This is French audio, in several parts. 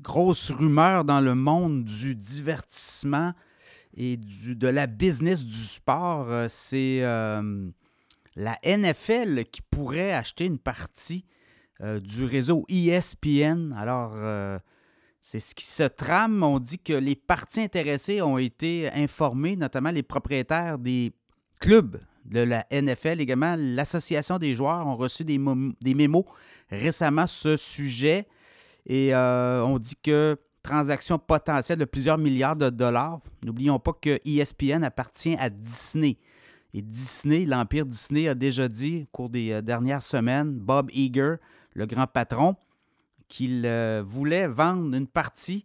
grosse rumeur dans le monde du divertissement et de la business du sport. Euh, c'est euh, la NFL qui pourrait acheter une partie euh, du réseau ESPN. Alors, c'est ce qui se trame. On dit que les parties intéressées ont été informées, notamment les propriétaires des clubs de la NFL, également l'Association des joueurs ont reçu des, des mémos récemment ce sujet. Et euh, on dit que transaction potentielle de plusieurs milliards de dollars. N'oublions pas que ESPN appartient à Disney. Et Disney, l'Empire Disney, a déjà dit au cours des euh, dernières semaines, Bob Eager, le grand patron, qu'il euh, voulait vendre une partie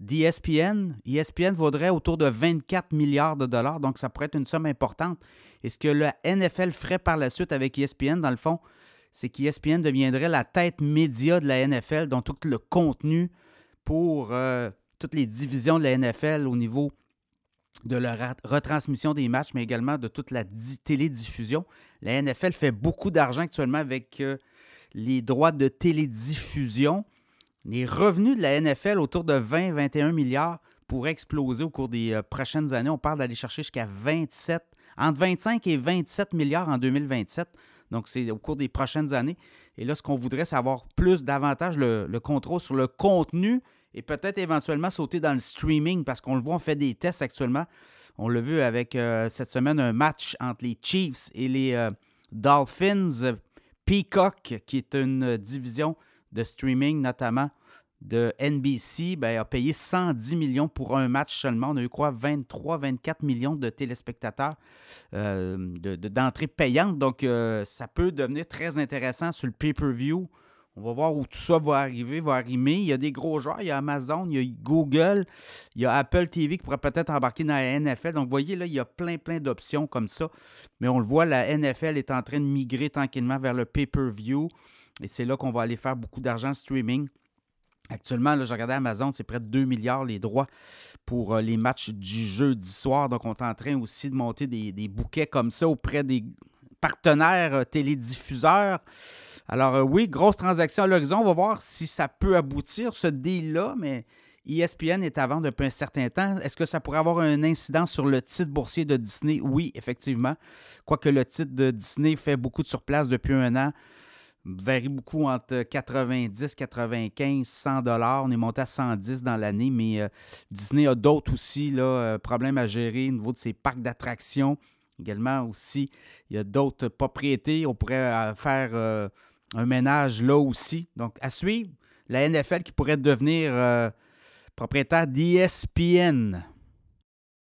d'ESPN. ESPN vaudrait autour de 24 milliards de dollars, donc ça pourrait être une somme importante. Et ce que le NFL ferait par la suite avec ESPN, dans le fond, c'est qu'ESPN deviendrait la tête média de la NFL, dont tout le contenu pour euh, toutes les divisions de la NFL au niveau de la retransmission des matchs, mais également de toute la télédiffusion. La NFL fait beaucoup d'argent actuellement avec euh, les droits de télédiffusion. Les revenus de la NFL autour de 20-21 milliards pourraient exploser au cours des euh, prochaines années. On parle d'aller chercher jusqu'à 27, entre 25 et 27 milliards en 2027. Donc, c'est au cours des prochaines années. Et là, ce qu'on voudrait, c'est avoir plus, davantage le, contrôle sur le contenu et peut-être éventuellement sauter dans le streaming parce qu'on le voit, on fait des tests actuellement. On l'a vu avec euh, cette semaine un match entre les Chiefs et les euh, Dolphins. Peacock, qui est une division de streaming notamment de NBC ben, a payé 110 millions pour un match seulement. On a eu quoi? 23, 24 millions de téléspectateurs euh, d'entrée payante. Donc, euh, ça peut devenir très intéressant sur le pay-per-view. On va voir où tout ça va arriver, va arriver. Il y a des gros joueurs. Il y a Amazon, il y a Google, il y a Apple TV qui pourrait peut-être embarquer dans la NFL. Donc, vous voyez, là, il y a plein, plein d'options comme ça. Mais on le voit, la NFL est en train de migrer tranquillement vers le pay-per-view. Et c'est là qu'on va aller faire beaucoup d'argent streaming. Actuellement, là, je regardais Amazon, c'est près de 2 milliards les droits pour euh, les matchs du jeudi soir. Donc, on est en train aussi de monter des, bouquets comme ça auprès des partenaires euh, télédiffuseurs. Alors, euh, oui, grosse transaction à l'horizon. On va voir si ça peut aboutir, ce deal-là, mais ESPN est à vendre depuis un certain temps. Est-ce que ça pourrait avoir un incident sur le titre boursier de Disney? Oui, effectivement. Quoique le titre de Disney fait beaucoup de surplace depuis un an varie beaucoup entre 90, 95, 100 dollars. On est monté à 110 dans l'année, mais euh, Disney a d'autres aussi là, euh, problèmes à gérer au niveau de ses parcs d'attractions. Également aussi, il y a d'autres propriétés. On pourrait euh, faire un ménage là aussi. Donc, à suivre, la NFL qui pourrait devenir propriétaire d'ESPN.